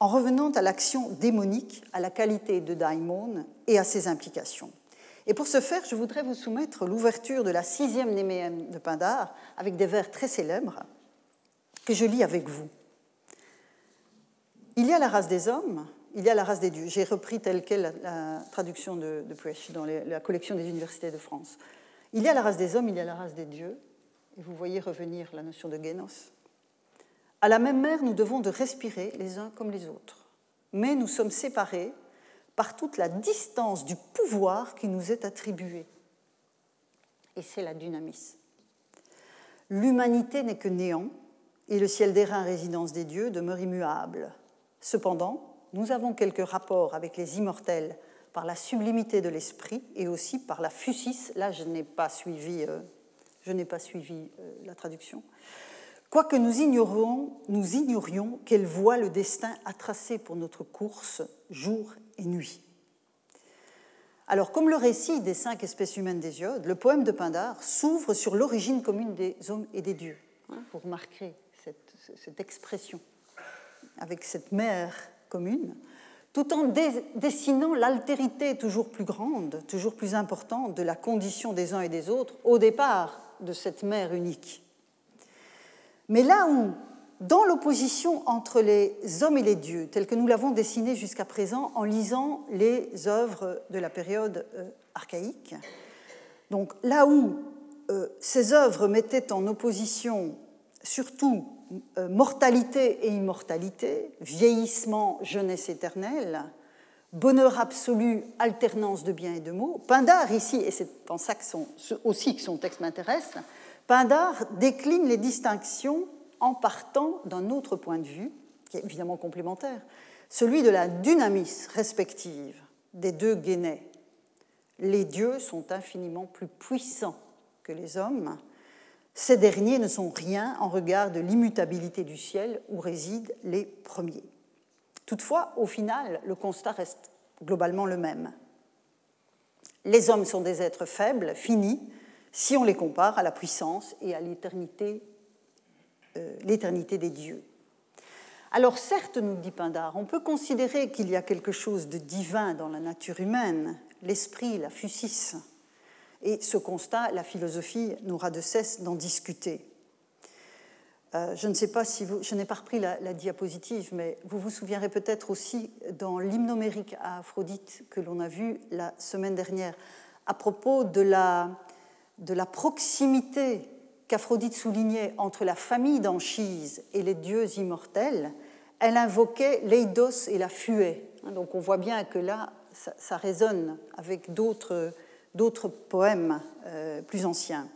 B: en revenant à l'action démonique, à la qualité de daimon et à ses implications. Et pour ce faire, je voudrais vous soumettre l'ouverture de la sixième Néméenne de Pindar avec des vers très célèbres que je lis avec vous. Il y a la race des hommes, il y a la race des dieux. J'ai repris telle quelle la, traduction de, de dans la collection des universités de France. Il y a la race des hommes, il y a la race des dieux. Et vous voyez revenir la notion de génos. À la même mer, nous devons de respirer les uns comme les autres. Mais nous sommes séparés par toute la distance du pouvoir qui nous est attribué. Et c'est la dynamis. L'humanité n'est que néant, et le ciel d'airain, résidence des dieux, demeure immuable. Cependant, nous avons quelques rapports avec les immortels par la sublimité de l'esprit et aussi par la fusis. Là, je n'ai pas suivi, euh, euh, la traduction. Quoique nous ignorions, nous ignorions quelle voie le destin a tracée pour notre course jour et nuit. Alors, comme le récit des cinq espèces humaines d'Hésiode, le poème de Pindar s'ouvre sur l'origine commune des hommes et des dieux. Hein, vous remarquerez cette, cette expression avec cette mère commune, tout en dessinant l'altérité toujours plus grande, toujours plus importante de la condition des uns et des autres au départ de cette mère unique. Mais là où, dans l'opposition entre les hommes et les dieux, telle que nous l'avons dessinée jusqu'à présent en lisant les œuvres de la période euh, archaïque, donc là où euh, ces œuvres mettaient en opposition surtout euh, mortalité et immortalité, vieillissement, jeunesse éternelle, bonheur absolu, alternance de biens et de maux. Pindar, ici, et c'est en ça que aussi que son texte m'intéresse, Pindar décline les distinctions en partant d'un autre point de vue, qui est évidemment complémentaire, celui de la dynamis respective des deux guénets. Les dieux sont infiniment plus puissants que les hommes, ces derniers ne sont rien en regard de l'immutabilité du ciel où résident les premiers. Toutefois, au final, le constat reste globalement le même. Les hommes sont des êtres faibles, finis, si on les compare à la puissance et à l'éternité l'éternité des dieux. Alors certes, nous dit Pindar, on peut considérer qu'il y a quelque chose de divin dans la nature humaine, l'esprit, la fusis, et ce constat, la philosophie n'aura de cesse d'en discuter. Euh, je ne sais pas si vous, je n'ai pas repris la, diapositive, mais vous vous souviendrez peut-être aussi dans l'hymnomérique à Aphrodite que l'on a vu la semaine dernière, à propos de la, de la proximité qu'Aphrodite soulignait entre la famille d'Anchise et les dieux immortels, elle invoquait l'eidos et la fuée. Donc on voit bien que là, ça, résonne avec d'autres, poèmes euh, plus anciens.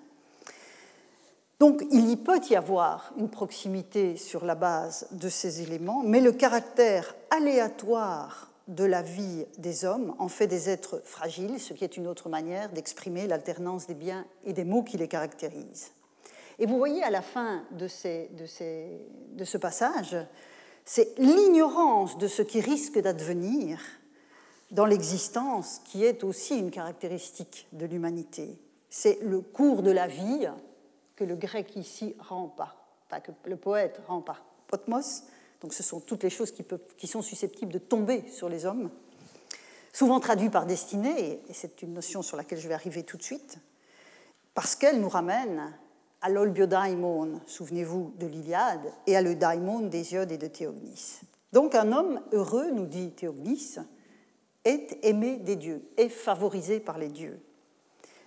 B: Donc il y peut y avoir une proximité sur la base de ces éléments, mais le caractère aléatoire de la vie des hommes en fait des êtres fragiles, ce qui est une autre manière d'exprimer l'alternance des biens et des mots qui les caractérisent. Et vous voyez à la fin de, ce passage, c'est l'ignorance de ce qui risque d'advenir dans l'existence qui est aussi une caractéristique de l'humanité. C'est le cours de la vie que le grec ici rend par, enfin que le poète rend par potmos. Donc ce sont toutes les choses qui, sont susceptibles de tomber sur les hommes, souvent traduit par destinée, et c'est une notion sur laquelle je vais arriver tout de suite, parce qu'elle nous ramène à l'olbiodaimon, souvenez-vous de l'Iliade, et à le daimon d'Hésiode et de Théognis. Donc un homme heureux, nous dit Théognis, est aimé des dieux, est favorisé par les dieux.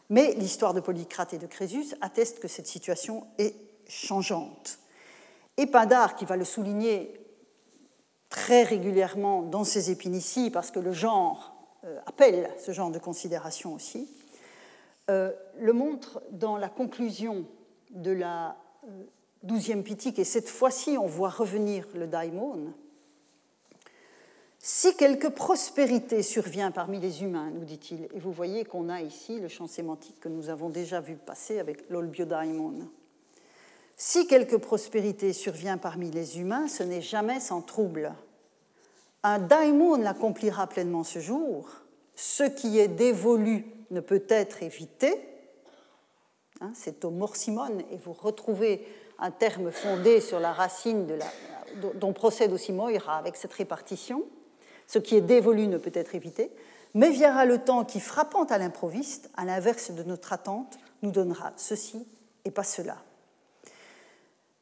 B: Mais l'histoire de Polycrate et de Crésus atteste que cette situation est changeante. Et Pindar, qui va le souligner très régulièrement dans ses épinicies, parce que le genre euh, appelle ce genre de considération aussi, euh, le montre dans la conclusion de la euh, douzième pitique, et cette fois-ci on voit revenir le daimon. Si quelque prospérité survient parmi les humains, nous dit-il, et vous voyez qu'on a ici le champ sémantique que nous avons déjà vu passer avec l'olbiodaimon. Si quelque prospérité survient parmi les humains, ce n'est jamais sans trouble. Un daimon l'accomplira pleinement ce jour. Ce qui est dévolu ne peut être évité, Hein, c'est au morsimon, et vous retrouvez un terme fondé sur la racine de la, dont procède aussi Moira avec cette répartition. Ce qui est dévolu ne peut être évité, mais viendra le temps qui, frappant à l'improviste, à l'inverse de notre attente, nous donnera ceci et pas cela.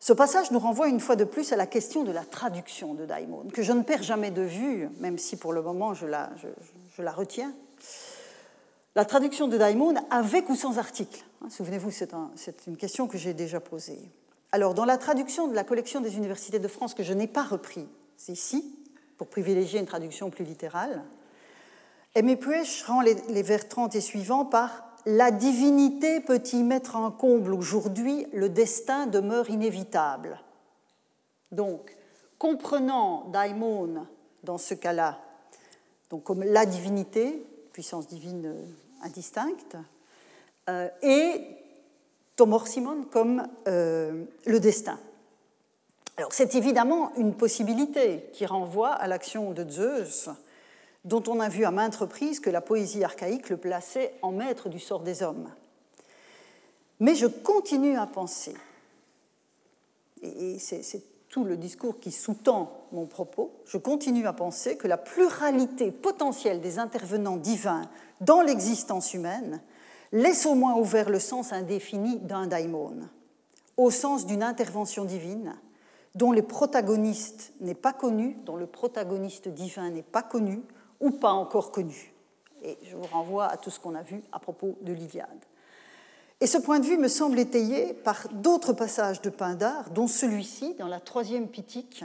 B: Ce passage nous renvoie une fois de plus à la question de la traduction de Daimon, que je ne perds jamais de vue, même si pour le moment je la, retiens. La traduction de Daimon avec ou sans article Hein, souvenez-vous, c'est une question que j'ai déjà posée. Alors, dans la traduction de la collection des universités de France, que je n'ai pas repris ici, pour privilégier une traduction plus littérale, Aimé Puech rend les vers 30 et suivants par La divinité peut y mettre un comble aujourd'hui, le destin demeure inévitable. Donc, comprenant daimon dans ce cas-là, donc comme la divinité, puissance divine indistincte, euh, et Tomor Simon comme euh, le destin. Alors c'est évidemment une possibilité qui renvoie à l'action de Zeus, dont on a vu à maintes reprises que la poésie archaïque le plaçait en maître du sort des hommes. Mais je continue à penser, et c'est tout le discours qui sous-tend mon propos, je continue à penser que la pluralité potentielle des intervenants divins dans l'existence humaine laisse au moins ouvert le sens indéfini d'un daimon, au sens d'une intervention divine dont le protagoniste n'est pas connu, dont le protagoniste divin n'est pas connu ou pas encore connu. Et je vous renvoie à tout ce qu'on a vu à propos de l'Iliade. Et ce point de vue me semble étayé par d'autres passages de Pindar, dont celui-ci, dans la troisième pitique.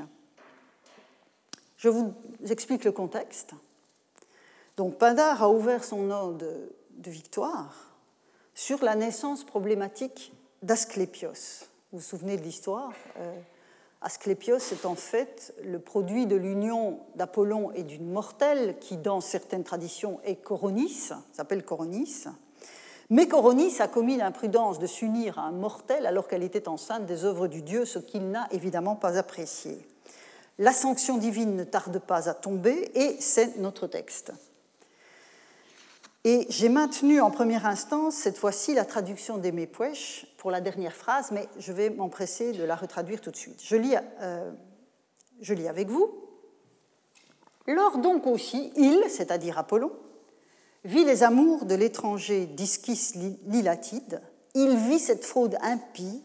B: Je vous explique le contexte. Donc Pindar a ouvert son ode de victoire sur la naissance problématique d'Asclépios. Vous vous souvenez de l'histoire euh, Asclépios est en fait le produit de l'union d'Apollon et d'une mortelle qui, dans certaines traditions, est Coronis, s'appelle Coronis. Mais Coronis a commis l'imprudence de s'unir à un mortel alors qu'elle était enceinte des œuvres du dieu, ce qu'il n'a évidemment pas apprécié. La sanction divine ne tarde pas à tomber et c'est notre texte. Et j'ai maintenu en première instance, cette fois-ci, la traduction d'Aimé Puech pour la dernière phrase, mais je vais m'empresser de la retraduire tout de suite. Je lis, euh, avec vous. Lors donc aussi, il, c'est-à-dire Apollon, vit les amours de l'étranger Discis Lilatide, il vit cette fraude impie,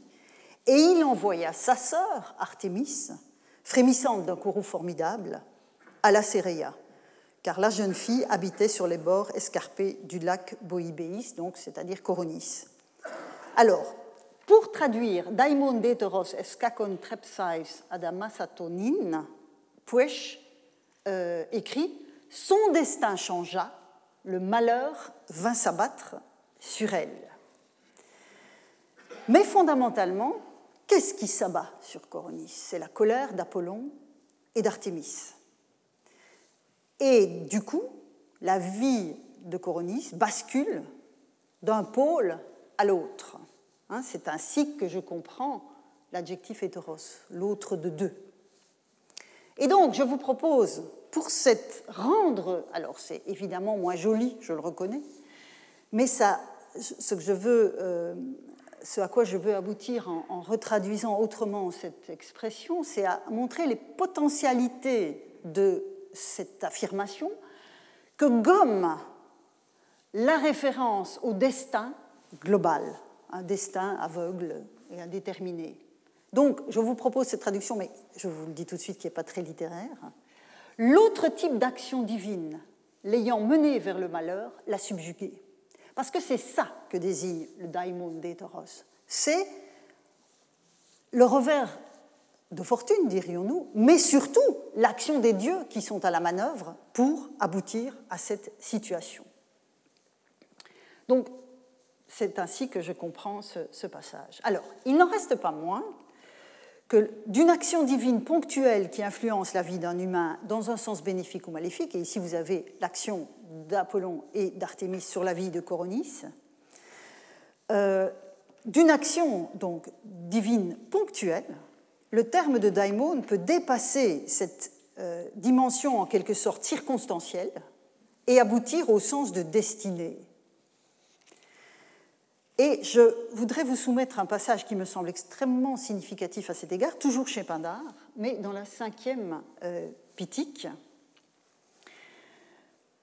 B: et il envoya sa sœur, Artémis, frémissante d'un courroux formidable, à la Céréa, car la jeune fille habitait sur les bords escarpés du lac Boïbéis, donc c'est-à-dire Coronis. Alors, pour traduire Daimon deteros escacon trepsais adamasatonin, Puech euh, écrit Son destin changea, le malheur vint s'abattre sur elle. Mais fondamentalement, qu'est-ce qui s'abat sur Coronis? C'est la colère d'Apollon et d'Artémis. Et du coup, la vie de Coronis bascule d'un pôle à l'autre. Hein, c'est ainsi que je comprends l'adjectif hétéros, l'autre de deux. Et donc, je vous propose, pour cette rendre, alors c'est évidemment moins joli, je le reconnais, mais ça, ce que je veux, euh, ce à quoi je veux aboutir en, en retraduisant autrement cette expression, c'est à montrer les potentialités de cette affirmation que gomme la référence au destin global, un destin aveugle et indéterminé. Donc, je vous propose cette traduction, mais je vous le dis tout de suite qui n'est pas très littéraire. L'autre type d'action divine, l'ayant mené vers le malheur, l'a subjugué. Parce que c'est ça que désigne le daimon des Toros. C'est le revers de fortune, dirions-nous, mais surtout l'action des dieux qui sont à la manœuvre pour aboutir à cette situation. Donc, c'est ainsi que je comprends ce, passage. Alors, il n'en reste pas moins que d'une action divine ponctuelle qui influence la vie d'un humain dans un sens bénéfique ou maléfique, et ici vous avez l'action d'Apollon et d'Artémis sur la vie de Coronis, euh, d'une action donc divine ponctuelle, le terme de daimon peut dépasser cette euh, dimension en quelque sorte circonstancielle et aboutir au sens de destinée. Et je voudrais vous soumettre un passage qui me semble extrêmement significatif à cet égard, toujours chez Pindar, mais dans la cinquième euh, pitique.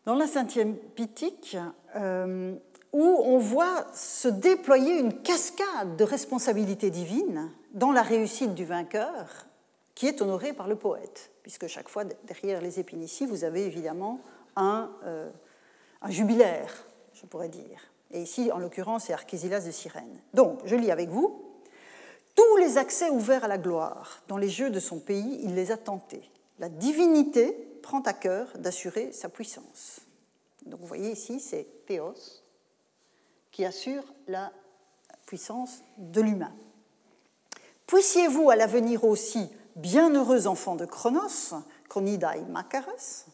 B: Dans la cinquième pitique, euh, où on voit se déployer une cascade de responsabilités divines dans la réussite du vainqueur, qui est honoré par le poète, puisque chaque fois, derrière les épinicies, vous avez évidemment un, euh, jubilaire, je pourrais dire. Et ici, en l'occurrence, c'est Archésilas de Cyrène. Donc, je lis avec vous. Tous les accès ouverts à la gloire dans les jeux de son pays, il les a tentés. La divinité prend à cœur d'assurer sa puissance. Donc, vous voyez ici, c'est Théos qui assure la puissance de l'humain. Puissiez-vous à l'avenir aussi, bienheureux enfants de Chronos, Chronidae Macaros,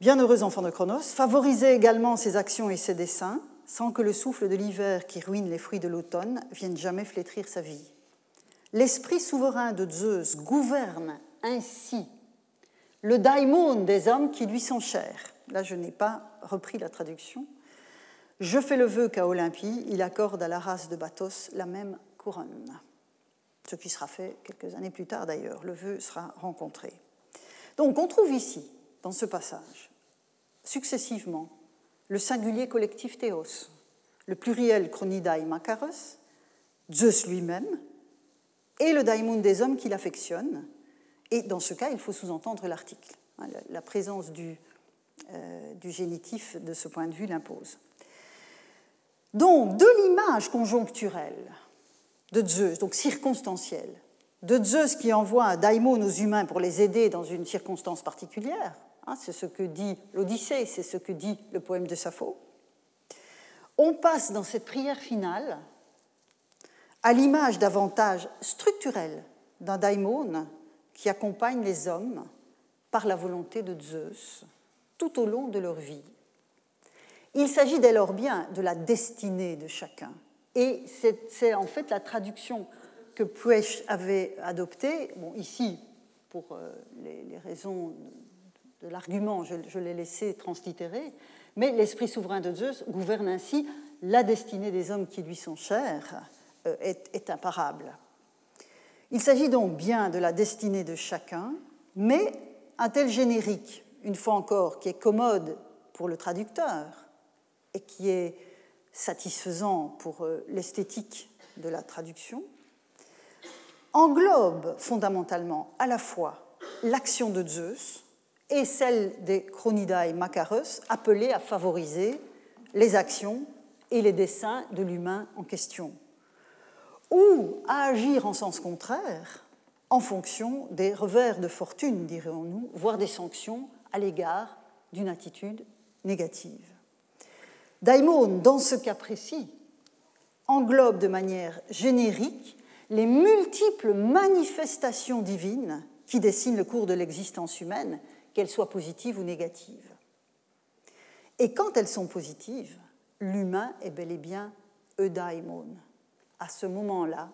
B: bienheureux enfants de Chronos, favoriser également ses actions et ses desseins, sans que le souffle de l'hiver qui ruine les fruits de l'automne vienne jamais flétrir sa vie. L'esprit souverain de Zeus gouverne ainsi le daimon des hommes qui lui sont chers. Là, je n'ai pas repris la traduction. Je fais le vœu qu'à Olympie, il accorde à la race de Bathos la même couronne. Ce qui sera fait quelques années plus tard d'ailleurs. Le vœu sera rencontré. Donc, on trouve ici, dans ce passage, successivement, le singulier collectif théos, le pluriel chronidae makaros, Zeus lui-même, et le daimon des hommes qui l'affectionnent. Et dans ce cas, il faut sous-entendre l'article. Hein, la présence du, euh, du génitif, de ce point de vue, l'impose. Donc, de l'image conjoncturelle de Zeus, donc circonstancielle, de Zeus qui envoie un daimon aux humains pour les aider dans une circonstance particulière, Hein, c'est ce que dit l'Odyssée, c'est ce que dit le poème de Sappho. On passe dans cette prière finale à l'image davantage structurelle d'un daimon qui accompagne les hommes par la volonté de Zeus tout au long de leur vie. Il s'agit dès lors bien de la destinée de chacun. Et c'est en fait la traduction que Puech avait adoptée, bon, ici pour euh, les raisons de l'argument, je, l'ai laissé translittérer, mais l'esprit souverain de Zeus gouverne ainsi la destinée des hommes qui lui sont chers, euh, est, est imparable. Il s'agit donc bien de la destinée de chacun, mais un tel générique, une fois encore, qui est commode pour le traducteur et qui est satisfaisant pour euh, l'esthétique de la traduction, englobe fondamentalement à la fois l'action de Zeus et celle des Chronidae Macaros, appelés à favoriser les actions et les desseins de l'humain en question, ou à agir en sens contraire en fonction des revers de fortune, dirions-nous, voire des sanctions à l'égard d'une attitude négative. Daimon, dans ce cas précis, englobe de manière générique les multiples manifestations divines qui dessinent le cours de l'existence humaine, qu'elles soient positives ou négatives. Et quand elles sont positives, l'humain est bel et bien eudaimon. À ce moment-là,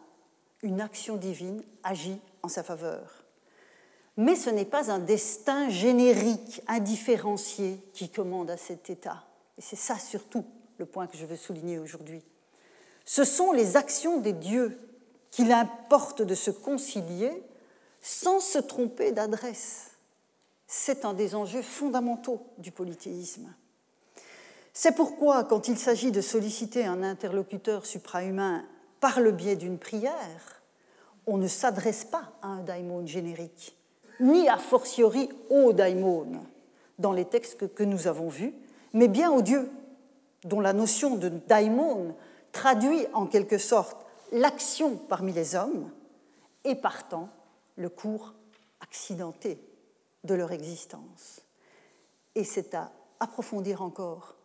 B: une action divine agit en sa faveur. Mais ce n'est pas un destin générique, indifférencié, qui commande à cet état. Et c'est ça surtout le point que je veux souligner aujourd'hui. Ce sont les actions des dieux qu'il importe de se concilier sans se tromper d'adresse. C'est un des enjeux fondamentaux du polythéisme. C'est pourquoi, quand il s'agit de solliciter un interlocuteur suprahumain par le biais d'une prière, on ne s'adresse pas à un daimon générique, ni a fortiori au daimon dans les textes que, nous avons vus, mais bien au Dieu, dont la notion de daimon traduit en quelque sorte l'action parmi les hommes et partant le cours accidenté de leur existence. Et c'est à approfondir encore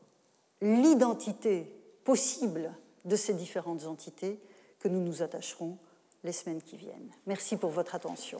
B: l'identité possible de ces différentes entités que nous nous attacherons les semaines qui viennent. Merci pour votre attention.